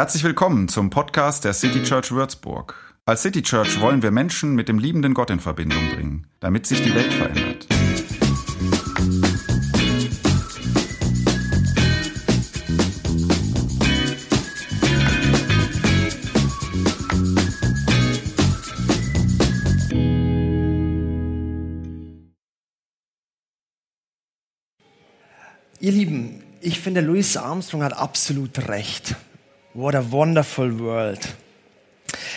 Herzlich willkommen zum Podcast der City Church Würzburg. Als City Church wollen wir Menschen mit dem liebenden Gott in Verbindung bringen, damit sich die Welt verändert. Ihr Lieben, ich finde, Louis Armstrong hat absolut recht. What a wonderful world.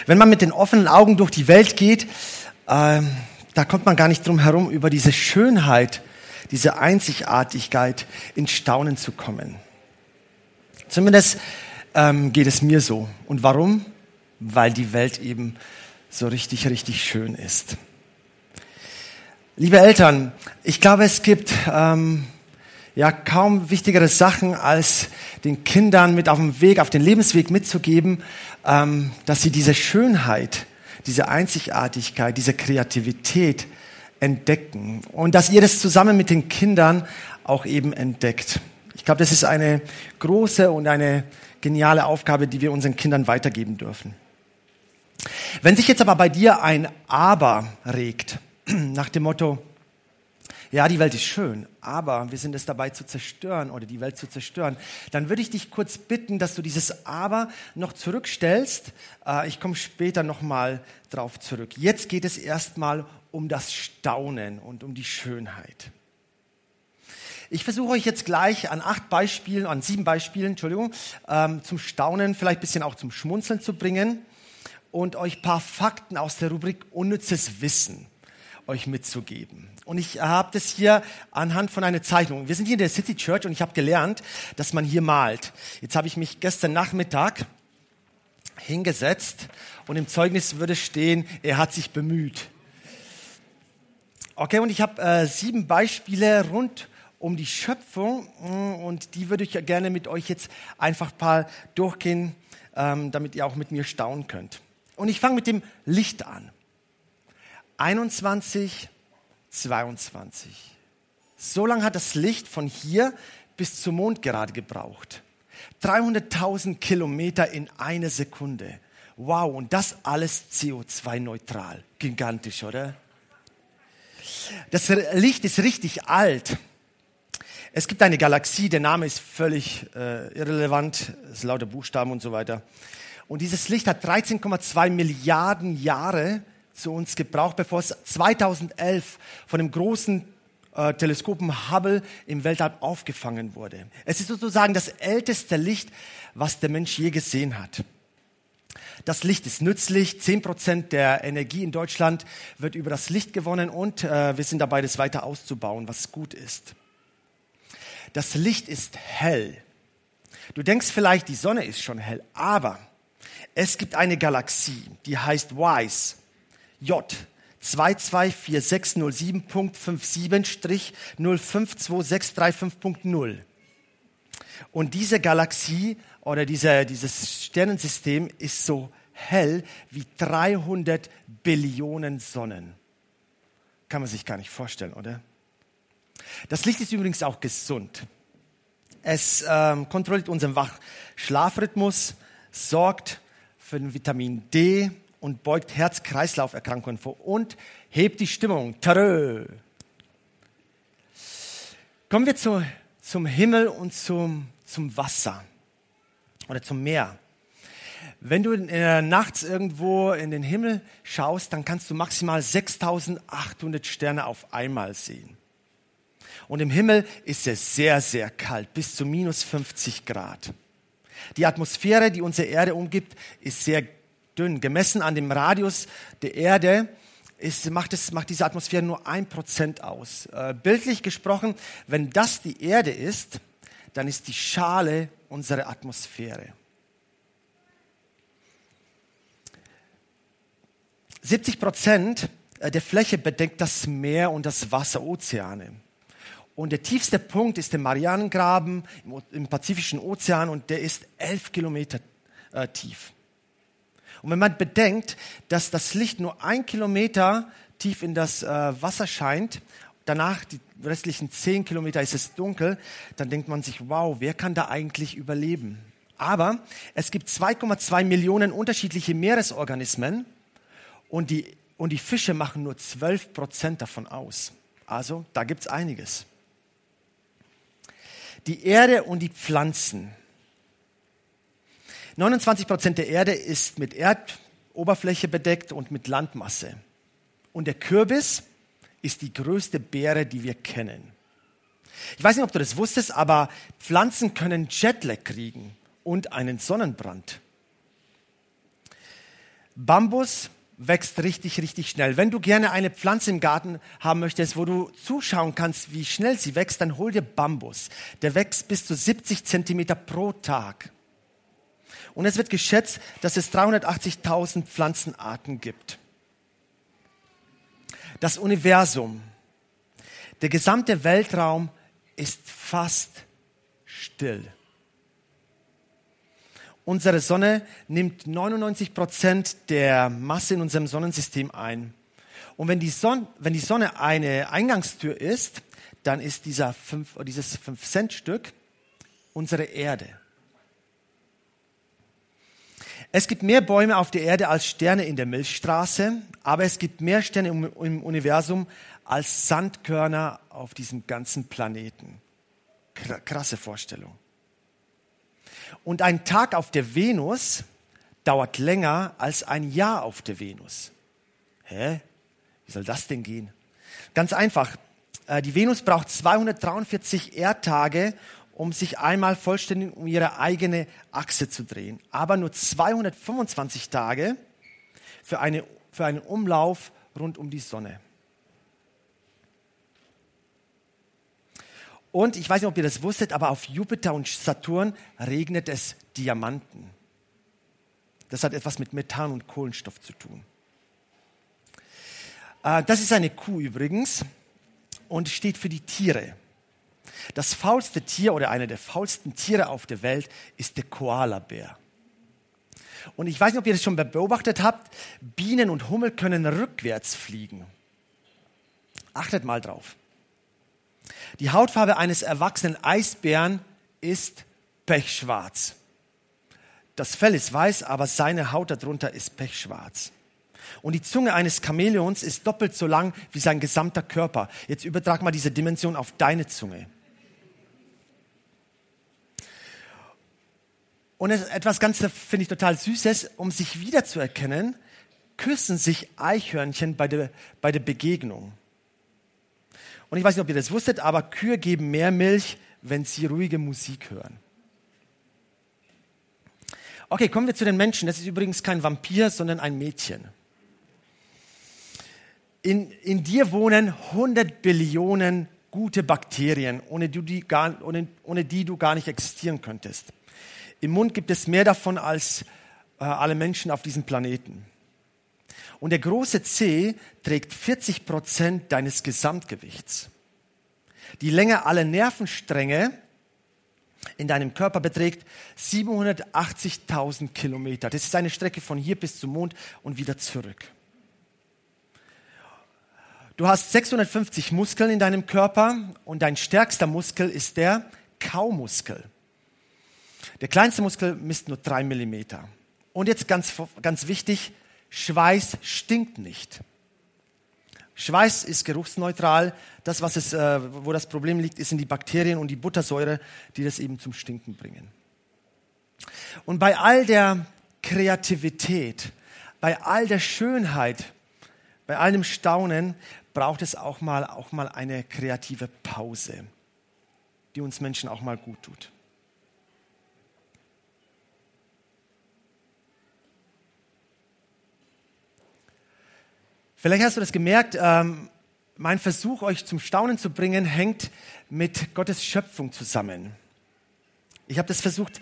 Wenn man mit den offenen Augen durch die Welt geht, äh, da kommt man gar nicht drum herum, über diese Schönheit, diese Einzigartigkeit in Staunen zu kommen. Zumindest ähm, geht es mir so. Und warum? Weil die Welt eben so richtig, richtig schön ist. Liebe Eltern, ich glaube, es gibt ähm, ja kaum wichtigere Sachen, als den Kindern mit auf dem Weg, auf den Lebensweg mitzugeben, ähm, dass sie diese Schönheit, diese Einzigartigkeit, diese Kreativität entdecken und dass ihr das zusammen mit den Kindern auch eben entdeckt. Ich glaube, das ist eine große und eine geniale Aufgabe, die wir unseren Kindern weitergeben dürfen. Wenn sich jetzt aber bei dir ein Aber regt, nach dem Motto, ja, die Welt ist schön, aber wir sind es dabei zu zerstören oder die Welt zu zerstören, dann würde ich dich kurz bitten, dass du dieses Aber noch zurückstellst. Äh, ich komme später nochmal drauf zurück. Jetzt geht es erstmal um das Staunen und um die Schönheit. Ich versuche euch jetzt gleich an acht Beispielen, an sieben Beispielen, Entschuldigung, ähm, zum Staunen, vielleicht ein bisschen auch zum Schmunzeln zu bringen und euch ein paar Fakten aus der Rubrik Unnützes Wissen euch mitzugeben. Und ich habe das hier anhand von einer Zeichnung. Wir sind hier in der City Church und ich habe gelernt, dass man hier malt. Jetzt habe ich mich gestern Nachmittag hingesetzt und im Zeugnis würde stehen, er hat sich bemüht. Okay, und ich habe äh, sieben Beispiele rund um die Schöpfung mm, und die würde ich gerne mit euch jetzt einfach ein paar durchgehen, ähm, damit ihr auch mit mir staunen könnt. Und ich fange mit dem Licht an. 21, 22. So lange hat das Licht von hier bis zum Mond gerade gebraucht. 300.000 Kilometer in einer Sekunde. Wow, und das alles CO2-neutral. Gigantisch, oder? Das Licht ist richtig alt. Es gibt eine Galaxie, der Name ist völlig äh, irrelevant, es ist lauter Buchstaben und so weiter. Und dieses Licht hat 13,2 Milliarden Jahre zu uns gebraucht, bevor es 2011 von dem großen äh, Teleskopen Hubble im Weltall aufgefangen wurde. Es ist sozusagen das älteste Licht, was der Mensch je gesehen hat. Das Licht ist nützlich. Zehn Prozent der Energie in Deutschland wird über das Licht gewonnen und äh, wir sind dabei, das weiter auszubauen, was gut ist. Das Licht ist hell. Du denkst vielleicht, die Sonne ist schon hell, aber es gibt eine Galaxie, die heißt WISE. J 224607.57-052635.0. Und diese Galaxie oder diese, dieses Sternensystem ist so hell wie 300 Billionen Sonnen. Kann man sich gar nicht vorstellen, oder? Das Licht ist übrigens auch gesund. Es ähm, kontrolliert unseren Wach-Schlafrhythmus, sorgt für den Vitamin D, und beugt Herz-Kreislauf-Erkrankungen vor und hebt die Stimmung. Tarö. Kommen wir zu, zum Himmel und zum, zum Wasser oder zum Meer. Wenn du äh, nachts irgendwo in den Himmel schaust, dann kannst du maximal 6800 Sterne auf einmal sehen. Und im Himmel ist es sehr, sehr kalt, bis zu minus 50 Grad. Die Atmosphäre, die unsere Erde umgibt, ist sehr dünn. Gemessen an dem Radius der Erde ist, macht, es, macht diese Atmosphäre nur ein Prozent aus. Äh, bildlich gesprochen, wenn das die Erde ist, dann ist die Schale unsere Atmosphäre. 70 Prozent äh, der Fläche bedeckt das Meer und das Wasser, Ozeane. Und der tiefste Punkt ist der Marianengraben im, Pazifischen Ozean und der ist elf Kilometer äh, tief. Und wenn man bedenkt, dass das Licht nur ein Kilometer tief in das äh, Wasser scheint, danach die restlichen zehn Kilometer ist es dunkel, dann denkt man sich, wow, wer kann da eigentlich überleben? Aber es gibt 2,2 Millionen unterschiedliche Meeresorganismen und die, und die Fische machen nur 12 Prozent davon aus. Also da gibt es einiges. Die Erde und die Pflanzen. 29 Prozent der Erde ist mit Erdoberfläche bedeckt und mit Landmasse. Und der Kürbis ist die größte Beere, die wir kennen. Ich weiß nicht, ob du das wusstest, aber Pflanzen können Jetlag kriegen und einen Sonnenbrand. Bambus wächst richtig, richtig schnell. Wenn du gerne eine Pflanze im Garten haben möchtest, wo du zuschauen kannst, wie schnell sie wächst, dann hol dir Bambus. Der wächst bis zu 70 Zentimeter pro Tag. Und es wird geschätzt, dass es 380.000 Pflanzenarten gibt. Das Universum, der gesamte Weltraum ist fast still. Unsere Sonne nimmt 99 Prozent der Masse in unserem Sonnensystem ein. Und wenn die, Sonne, wenn die Sonne eine Eingangstür ist, dann ist dieser fünf, dieses 5-Cent-Stück unsere Erde. Es gibt mehr Bäume auf der Erde als Sterne in der Milchstraße, aber es gibt mehr Sterne im, Universum als Sandkörner auf diesem ganzen Planeten. Krasse Vorstellung. Und ein Tag auf der Venus dauert länger als ein Jahr auf der Venus. Hä? Wie soll das denn gehen? Ganz einfach. Äh, die Venus braucht 243 Erdtage, um sich einmal vollständig um ihre eigene Achse zu drehen. Aber nur 225 Tage für, eine, für einen Umlauf rund um die Sonne. Und ich weiß nicht, ob ihr das wusstet, aber auf Jupiter und Saturn regnet es Diamanten. Das hat etwas mit Methan und Kohlenstoff zu tun. Äh, das ist eine Kuh übrigens und steht für die Tiere. Das faulste Tier oder eine der faulsten Tiere auf der Welt ist der Koalabär. Und ich weiß nicht, ob ihr das schon beobachtet habt, Bienen und Hummel können rückwärts fliegen. Achtet mal drauf. Die Hautfarbe eines erwachsenen Eisbären ist pechschwarz. Das Fell ist weiß, aber seine Haut darunter ist pechschwarz. Und die Zunge eines Chamäleons ist doppelt so lang wie sein gesamter Körper. Jetzt übertrag mal diese Dimension auf deine Zunge. Und etwas ganz, finde ich total Süßes, um sich wiederzuerkennen, küssen sich Eichhörnchen bei der, bei der Begegnung. Und ich weiß nicht, ob ihr das wusstet, aber Kühe geben mehr Milch, wenn sie ruhige Musik hören. Okay, kommen wir zu den Menschen. Das ist übrigens kein Vampir, sondern ein Mädchen. In, in dir wohnen 100 Billionen gute Bakterien, ohne die, gar, ohne, ohne die du gar nicht existieren könntest. Im Mund gibt es mehr davon als äh, alle Menschen auf diesem Planeten. Und der große C trägt 40 Prozent deines Gesamtgewichts. Die Länge aller Nervenstränge in deinem Körper beträgt 780.000 Kilometer. Das ist eine Strecke von hier bis zum Mond und wieder zurück. Du hast 650 Muskeln in deinem Körper und dein stärkster Muskel ist der Kaumuskel. Der kleinste Muskel misst nur drei Millimeter. Und jetzt ganz, ganz wichtig, Schweiß stinkt nicht. Schweiß ist geruchsneutral. Das, was es, äh, wo das Problem liegt, in die Bakterien und die Buttersäure, die das eben zum Stinken bringen. Und bei all der Kreativität, bei all der Schönheit, bei all dem Staunen braucht es auch mal, auch mal eine kreative Pause, die uns Menschen auch mal gut tut. Vielleicht hast du das gemerkt, ähm, mein Versuch, euch zum Staunen zu bringen, hängt mit Gottes Schöpfung zusammen. Ich habe das versucht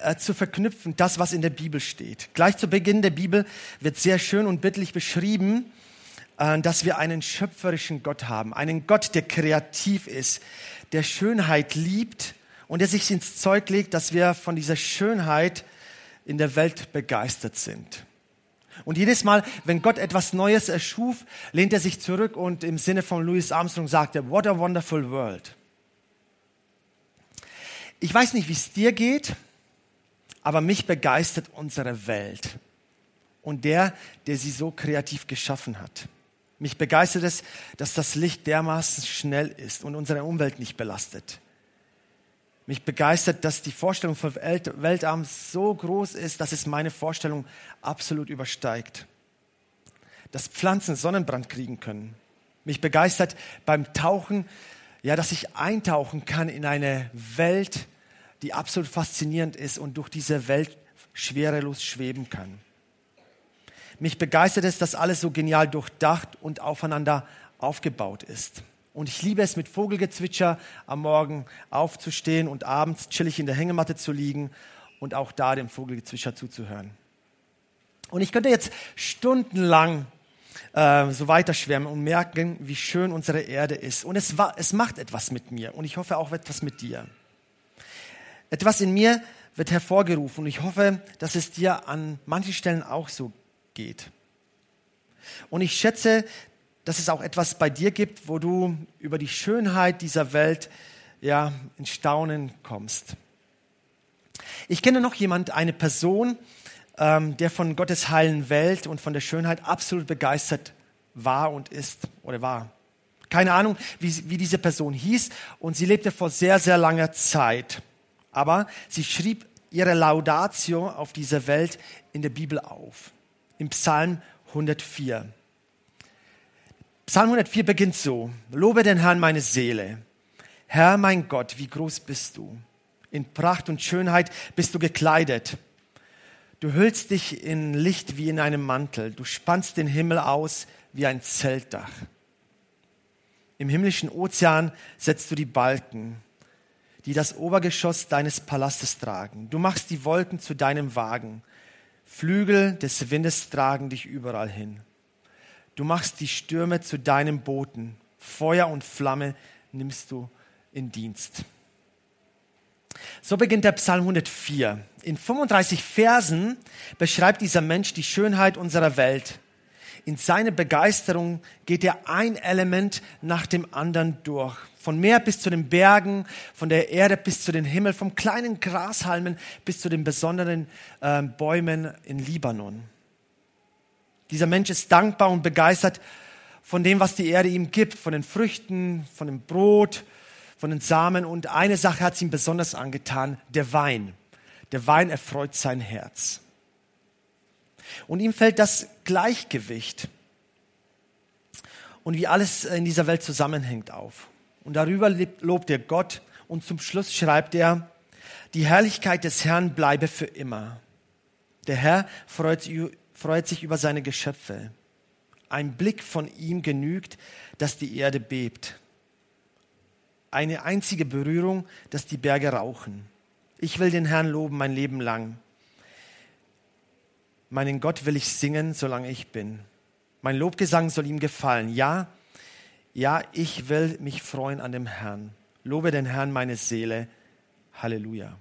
äh, zu verknüpfen, das, was in der Bibel steht. Gleich zu Beginn der Bibel wird sehr schön und bildlich beschrieben, äh, dass wir einen schöpferischen Gott haben, einen Gott, der kreativ ist, der Schönheit liebt und der sich ins Zeug legt, dass wir von dieser Schönheit in der Welt begeistert sind. Und jedes Mal, wenn Gott etwas Neues erschuf, lehnt er sich zurück und im Sinne von Louis Armstrong sagt er, what a wonderful world. Ich weiß nicht, wie es dir geht, Aber mich begeistert unsere Welt und der, der sie so kreativ geschaffen hat. Mich begeistert es, dass das Licht dermaßen schnell ist und unsere Umwelt nicht belastet. Mich begeistert, dass die Vorstellung von Weltarm so groß ist, dass es meine Vorstellung absolut übersteigt. Dass Pflanzen Sonnenbrand kriegen können. Mich begeistert beim Tauchen, ja, dass ich eintauchen kann in eine Welt, die absolut faszinierend ist und durch diese Welt schwerelos schweben kann. Mich begeistert es, dass alles so genial durchdacht und aufeinander aufgebaut ist. Und ich liebe es, mit Vogelgezwitscher am Morgen aufzustehen und abends chillig in der Hängematte zu liegen und auch da dem Vogelgezwitscher zuzuhören. Und ich könnte jetzt stundenlang äh, so weiterschwärmen und merken, wie schön unsere Erde ist. Und es, es macht etwas mit mir und ich hoffe auch etwas mit dir. Etwas in mir wird hervorgerufen und ich hoffe, dass es dir an manchen Stellen auch so geht. Und ich schätze, dass es auch etwas bei dir gibt, wo du über die Schönheit dieser Welt ja in Staunen kommst. Ich kenne noch jemand, eine Person, ähm, der von Gottes heilen Welt und von der Schönheit absolut begeistert war und ist oder war. Keine Ahnung, wie, wie diese Person hieß und sie lebte vor sehr, sehr langer Zeit. Aber sie schrieb ihre Laudatio auf dieser Welt in der Bibel auf, im Psalm 104. Psalm 104 beginnt so, Lobe den Herrn meine Seele. Herr mein Gott, wie groß bist du. In Pracht und Schönheit bist du gekleidet. Du hüllst dich in Licht wie in einem Mantel. Du spannst den Himmel aus wie ein Zeltdach. Im himmlischen Ozean setzt du die Balken, die das Obergeschoss deines Palastes tragen. Du machst die Wolken zu deinem Wagen. Flügel des Windes tragen dich überall hin. Du machst die Stürme zu deinem Boten. Feuer und Flamme nimmst du in Dienst. So beginnt der Psalm 104. In 35 Versen beschreibt dieser Mensch die Schönheit unserer Welt. In seine Begeisterung geht er ein Element nach dem anderen durch. Von Meer bis zu den Bergen, von der Erde bis zu den Himmel, vom kleinen Grashalmen bis zu den besonderen äh, Bäumen in Libanon. Dieser Mensch ist dankbar und begeistert von dem, was die Erde ihm gibt, von den Früchten, von dem Brot, von den Samen. Und eine Sache hat es ihm besonders angetan, der Wein. Der Wein erfreut sein Herz. Und ihm fällt das Gleichgewicht und wie alles in dieser Welt zusammenhängt auf. Und darüber lobt er Gott und zum Schluss schreibt er, die Herrlichkeit des Herrn bleibe für immer. Der Herr freut freut sich über seine Geschöpfe. Ein Blick von ihm genügt, dass die Erde bebt. Eine einzige Berührung, dass die Berge rauchen. Ich will den Herrn loben mein Leben lang. Meinen Gott will ich singen, solange ich bin. Mein Lobgesang soll ihm gefallen. Ja, ja, ich will mich freuen an dem Herrn. Lobe den Herrn meine Seele. Halleluja.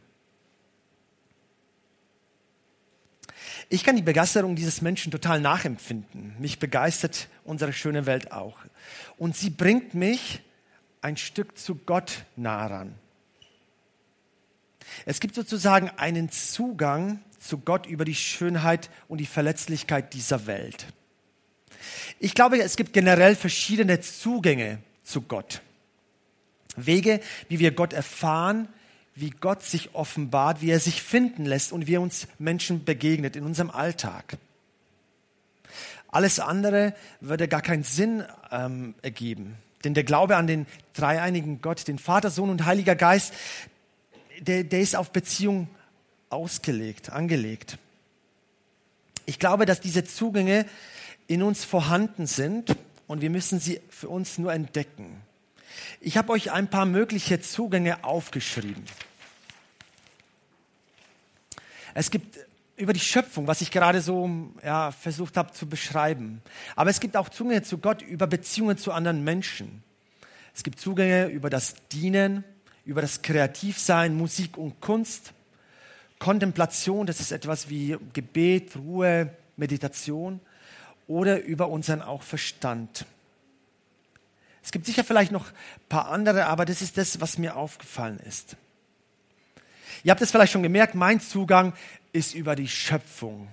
Ich kann die Begeisterung dieses Menschen total nachempfinden. Mich begeistert unsere schöne Welt auch. Und sie bringt mich ein Stück zu Gott nah ran. Es gibt sozusagen einen Zugang zu Gott über die Schönheit und die Verletzlichkeit dieser Welt. Ich glaube, es gibt generell verschiedene Zugänge zu Gott. Wege, wie wir Gott erfahren, wie Gott sich offenbart, wie er sich finden lässt und wie er uns Menschen begegnet in unserem Alltag. Alles andere würde gar keinen Sinn ähm, ergeben. Denn der Glaube an den dreieinigen Gott, den Vater, Sohn und Heiliger Geist, der, der ist auf Beziehung ausgelegt, angelegt. Ich glaube, dass diese Zugänge in uns vorhanden sind und wir müssen sie für uns nur entdecken. Ich habe euch ein paar mögliche Zugänge aufgeschrieben. Es gibt über die Schöpfung, was ich gerade so ja, versucht habe zu beschreiben. Aber es gibt auch Zugänge zu Gott über Beziehungen zu anderen Menschen. Es gibt Zugänge über das Dienen, über das Kreativsein, Musik und Kunst. Kontemplation, das ist etwas wie Gebet, Ruhe, Meditation oder über unseren auch Verstand. Es gibt sicher vielleicht noch ein paar andere, aber das ist das, was mir aufgefallen ist. Ihr habt es vielleicht schon gemerkt, mein Zugang ist über die Schöpfung.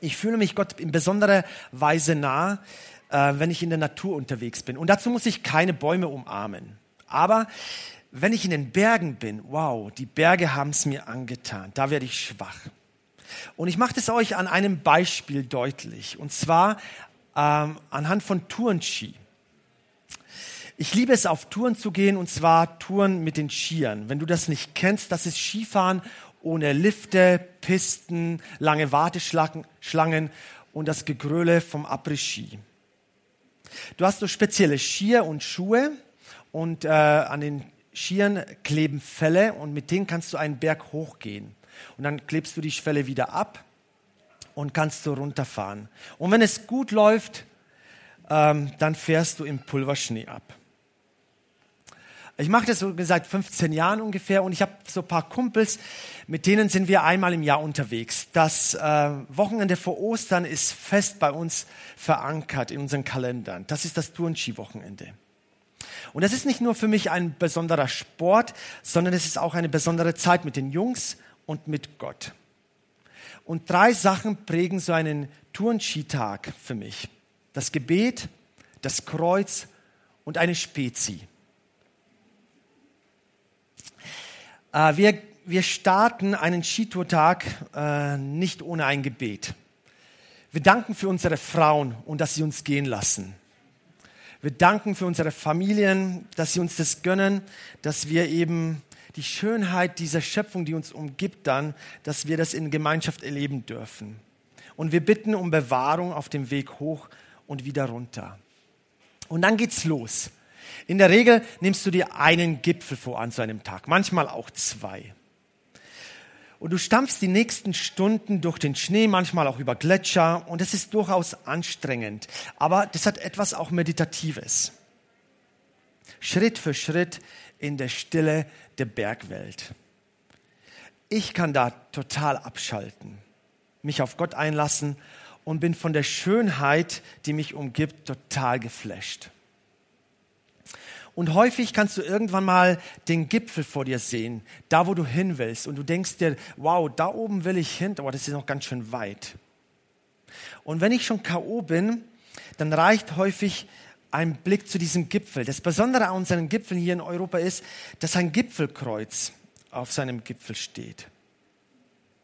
Ich fühle mich Gott in besonderer Weise nah, äh, wenn ich in der Natur unterwegs bin. Und dazu muss ich keine Bäume umarmen. Aber wenn ich in den Bergen bin, wow, die Berge haben es mir angetan. Da werde ich schwach. Und ich mache das euch an einem Beispiel deutlich. Und zwar ähm, anhand von Tourenski. Ich liebe es, auf Touren zu gehen, und zwar Touren mit den Skiern. Wenn du das nicht kennst, das ist Skifahren ohne Lifte, Pisten, lange Warteschlangen und das Gegröle vom Après-Ski. Du hast so spezielle Skier und Schuhe und äh, an den Skiern kleben Felle und mit denen kannst du einen Berg hochgehen. Und dann klebst du die Felle wieder ab und kannst so runterfahren. Und wenn es gut läuft, ähm, dann fährst du im Pulverschnee ab. Ich mache das so seit 15 Jahren ungefähr und ich habe so ein paar Kumpels, mit denen sind wir einmal im Jahr unterwegs. Das äh, Wochenende vor Ostern ist fest bei uns verankert in unseren Kalendern. Das ist das Turnski-Wochenende. Und das ist nicht nur für mich ein besonderer Sport, sondern es ist auch eine besondere Zeit mit den Jungs und mit Gott. Und drei Sachen prägen so einen Turnski-Tag für mich. Das Gebet, das Kreuz und eine Spezi. Äh, wir, wir starten einen Skitourtag äh, nicht ohne ein Gebet. Wir danken für unsere Frauen und dass sie uns gehen lassen. Wir danken für unsere Familien, dass sie uns das gönnen, dass wir eben die Schönheit dieser Schöpfung, die uns umgibt, dann, dass wir das in Gemeinschaft erleben dürfen. Und wir bitten um Bewahrung auf dem Weg hoch und wieder runter. Und dann geht's los. In der Regel nimmst du dir einen Gipfel vor an so einem Tag, manchmal auch zwei. Und du stampfst die nächsten Stunden durch den Schnee, manchmal auch über Gletscher. Und es ist durchaus anstrengend. Aber das hat etwas auch Meditatives. Schritt für Schritt in der Stille der Bergwelt. Ich kann da total abschalten, mich auf Gott einlassen und bin von der Schönheit, die mich umgibt, total geflasht. Und häufig kannst du irgendwann mal den Gipfel vor dir sehen, da wo du hin willst. Und du denkst dir, wow, da oben will ich hin, aber das ist noch ganz schön weit. Und wenn ich schon K.O. bin, dann reicht häufig ein Blick zu diesem Gipfel. Das Besondere an unseren Gipfeln hier in Europa ist, dass ein Gipfelkreuz auf seinem Gipfel steht.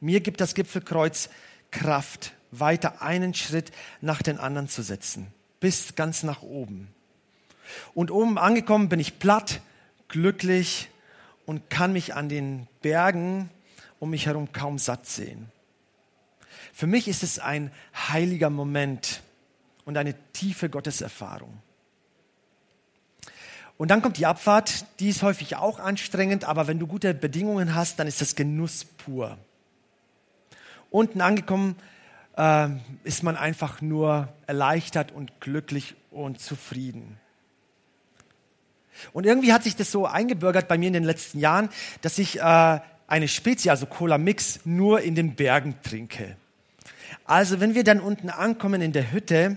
Mir gibt das Gipfelkreuz Kraft, weiter einen Schritt nach den anderen zu setzen, bis ganz nach oben. Und oben angekommen bin ich platt, glücklich und kann mich an den Bergen um mich herum kaum satt sehen. Für mich ist es ein heiliger Moment und eine tiefe Gotteserfahrung. Und dann kommt die Abfahrt, die ist häufig auch anstrengend, aber wenn du gute Bedingungen hast, dann ist das Genuss pur. Unten angekommen äh, ist man einfach nur erleichtert und glücklich und zufrieden. Und irgendwie hat sich das so eingebürgert bei mir in den letzten Jahren, dass ich äh, eine Spezie, also Cola Mix, nur in den Bergen trinke. Also wenn wir dann unten ankommen in der Hütte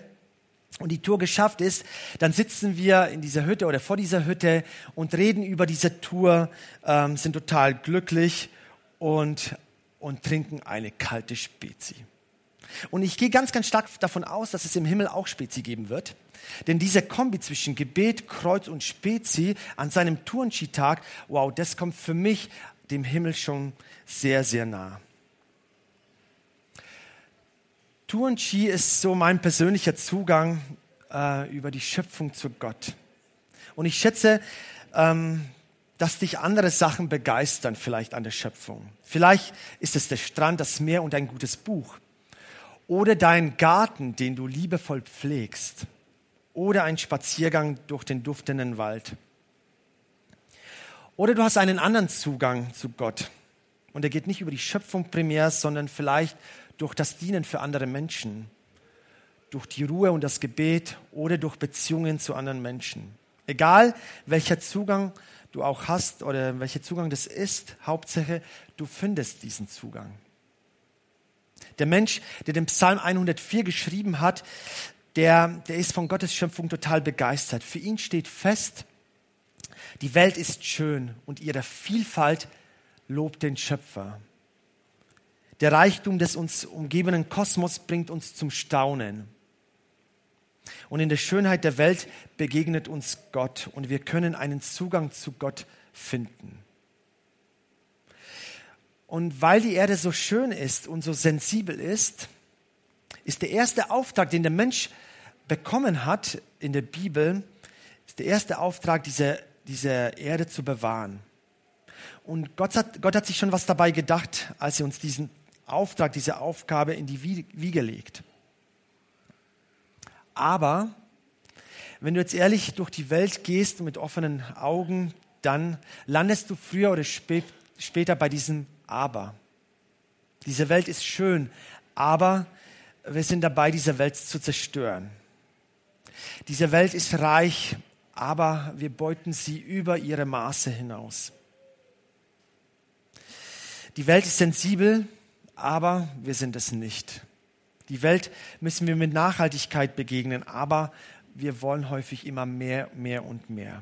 und die Tour geschafft ist, dann sitzen wir in dieser Hütte oder vor dieser Hütte und reden über diese Tour, ähm, sind total glücklich und, und trinken eine kalte Spezi. Und ich gehe ganz, ganz stark davon aus, dass es im Himmel auch Spezi geben wird. Denn diese Kombi zwischen Gebet, Kreuz und Spezi an seinem Turnski-Tag, wow, das kommt für mich dem Himmel schon sehr, sehr nah. Turnski ist so mein persönlicher Zugang äh, über die Schöpfung zu Gott. Und ich schätze, ähm, dass dich andere Sachen begeistern, vielleicht an der Schöpfung. Vielleicht ist es der Strand, das Meer und ein gutes Buch. Oder dein Garten, den du liebevoll pflegst oder ein Spaziergang durch den duftenden Wald. Oder du hast einen anderen Zugang zu Gott. Und er geht nicht über die Schöpfung primär, sondern vielleicht durch das Dienen für andere Menschen, durch die Ruhe und das Gebet oder durch Beziehungen zu anderen Menschen. Egal welcher Zugang du auch hast oder welcher Zugang das ist, Hauptsache du findest diesen Zugang. Der Mensch, der den Psalm 104 geschrieben hat, der, der ist von Gottes Schöpfung total begeistert. Für ihn steht fest, die Welt ist schön und ihre Vielfalt lobt den Schöpfer. Der Reichtum des uns umgebenden Kosmos bringt uns zum Staunen. Und in der Schönheit der Welt begegnet uns Gott und wir können einen Zugang zu Gott finden. Und weil die Erde so schön ist und so sensibel ist, ist der erste Auftrag, den der Mensch bekommen hat in der Bibel, ist der erste Auftrag, diese, diese Erde zu bewahren. Und Gott hat, Gott hat sich schon was dabei gedacht, als er uns diesen Auftrag, diese Aufgabe in die Wiege legt. Aber wenn du jetzt ehrlich durch die Welt gehst mit offenen Augen, dann landest du früher oder spät, später bei diesem Aber. Diese Welt ist schön, aber wir sind dabei, diese Welt zu zerstören. Diese Welt ist reich, aber wir beuten sie über ihre Maße hinaus. Die Welt ist sensibel, aber wir sind es nicht. Die Welt müssen wir mit Nachhaltigkeit begegnen, aber wir wollen häufig immer mehr, mehr und mehr.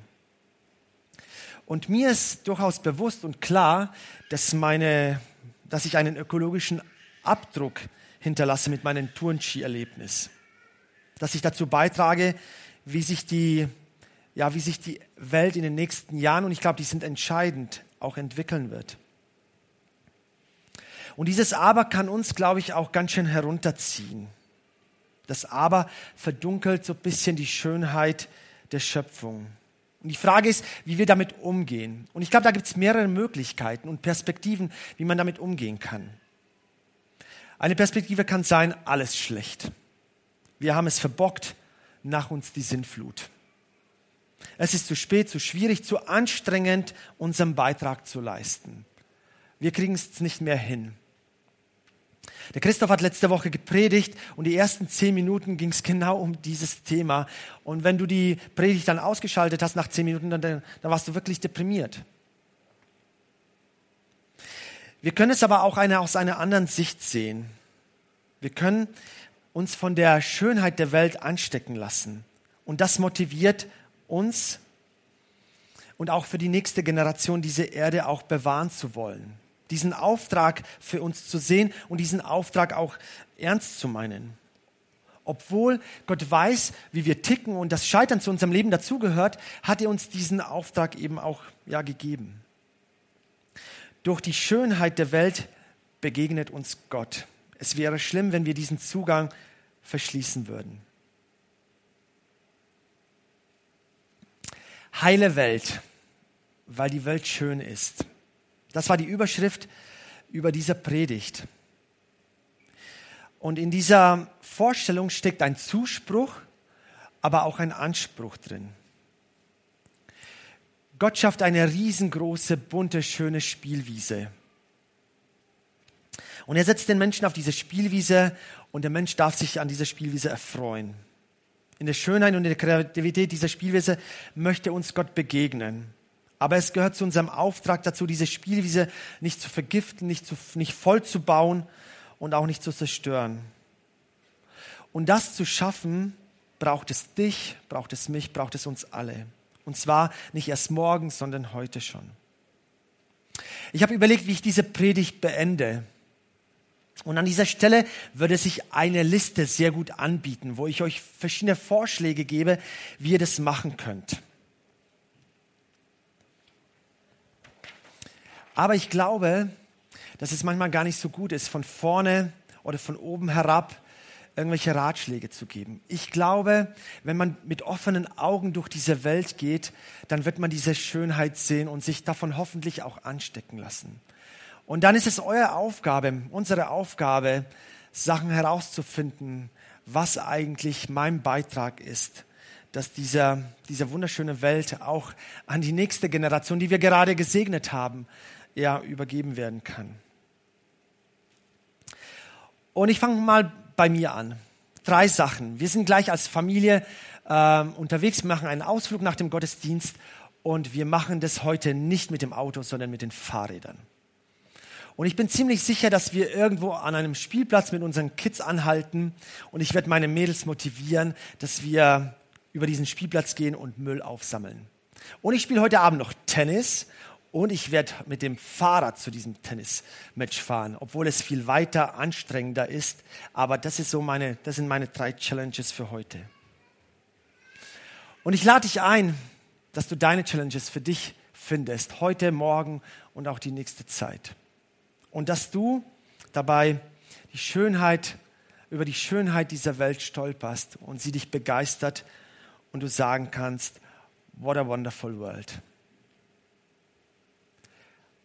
Und mir ist durchaus bewusst und klar, dass, meine, dass ich einen ökologischen Abdruck hinterlasse mit meinem Turnski-Erlebnis. Dass ich dazu beitrage, wie sich die, ja, wie sich die Welt in den nächsten Jahren, und ich glaube, die sind entscheidend, auch entwickeln wird. Und dieses Aber kann uns, glaube ich, auch ganz schön herunterziehen. Das Aber verdunkelt so ein bisschen die Schönheit der Schöpfung. Und die Frage ist, wie wir damit umgehen. Und ich glaube, da gibt es mehrere Möglichkeiten und Perspektiven, wie man damit umgehen kann. Eine Perspektive kann sein, alles schlecht. Wir haben es verbockt, nach uns die Sinnflut. Es ist zu spät, zu schwierig, zu anstrengend, unseren Beitrag zu leisten. Wir kriegen es nicht mehr hin. Der Christoph hat letzte Woche gepredigt und die ersten zehn Minuten ging es genau um dieses Thema. Und wenn du die Predigt dann ausgeschaltet hast nach zehn Minuten, dann, dann warst du wirklich deprimiert. Wir können es aber auch eine, aus einer anderen Sicht sehen. Wir können uns von der Schönheit der Welt anstecken lassen. Und das motiviert uns und auch für die nächste Generation diese Erde auch bewahren zu wollen diesen Auftrag für uns zu sehen und diesen Auftrag auch ernst zu meinen. Obwohl Gott weiß, wie wir ticken und das Scheitern zu unserem Leben dazugehört, hat er uns diesen Auftrag eben auch ja, gegeben. Durch die Schönheit der Welt begegnet uns Gott. Es wäre schlimm, wenn wir diesen Zugang verschließen würden. Heile Welt, weil die Welt schön ist. Das war die Überschrift über diese Predigt. Und in dieser Vorstellung steckt ein Zuspruch, aber auch ein Anspruch drin. Gott schafft eine riesengroße, bunte, schöne Spielwiese. Und er setzt den Menschen auf diese Spielwiese und der Mensch darf sich an dieser Spielwiese erfreuen. In der Schönheit und der Kreativität dieser Spielwiese möchte uns Gott begegnen. Aber es gehört zu unserem Auftrag dazu, diese Spielwiese nicht zu vergiften, nicht, zu, nicht voll zu bauen und auch nicht zu zerstören. Und das zu schaffen, braucht es dich, braucht es mich, braucht es uns alle. Und zwar nicht erst morgen, sondern heute schon. Ich habe überlegt, wie ich diese Predigt beende. Und an dieser Stelle würde sich eine Liste sehr gut anbieten, wo ich euch verschiedene Vorschläge gebe, wie ihr das machen könnt. Aber ich glaube, dass es manchmal gar nicht so gut ist, von vorne oder von oben herab irgendwelche Ratschläge zu geben. Ich glaube, wenn man mit offenen Augen durch diese Welt geht, dann wird man diese Schönheit sehen und sich davon hoffentlich auch anstecken lassen. Und dann ist es eure Aufgabe, unsere Aufgabe, Sachen herauszufinden, was eigentlich mein Beitrag ist, dass dieser, diese wunderschöne Welt auch an die nächste Generation, die wir gerade gesegnet haben, ja, übergeben werden kann. Und ich fange mal bei mir an. Drei Sachen. Wir sind gleich als Familie äh, unterwegs, machen einen Ausflug nach dem Gottesdienst und wir machen das heute nicht mit dem Auto, sondern mit den Fahrrädern. Und ich bin ziemlich sicher, dass wir irgendwo an einem Spielplatz mit unseren Kids anhalten und ich werde meine Mädels motivieren, dass wir über diesen Spielplatz gehen und Müll aufsammeln. Und ich spiele heute Abend noch Tennis Und ich werde mit dem Fahrrad zu diesem Tennismatch fahren, obwohl es viel weiter anstrengender ist. Aber das, ist so meine, das sind meine drei Challenges für heute. Und ich lade dich ein, dass du deine Challenges für dich findest, heute, morgen und auch die nächste Zeit. Und dass du dabei die Schönheit, über die Schönheit dieser Welt stolperst und sie dich begeistert und du sagen kannst, what a wonderful world.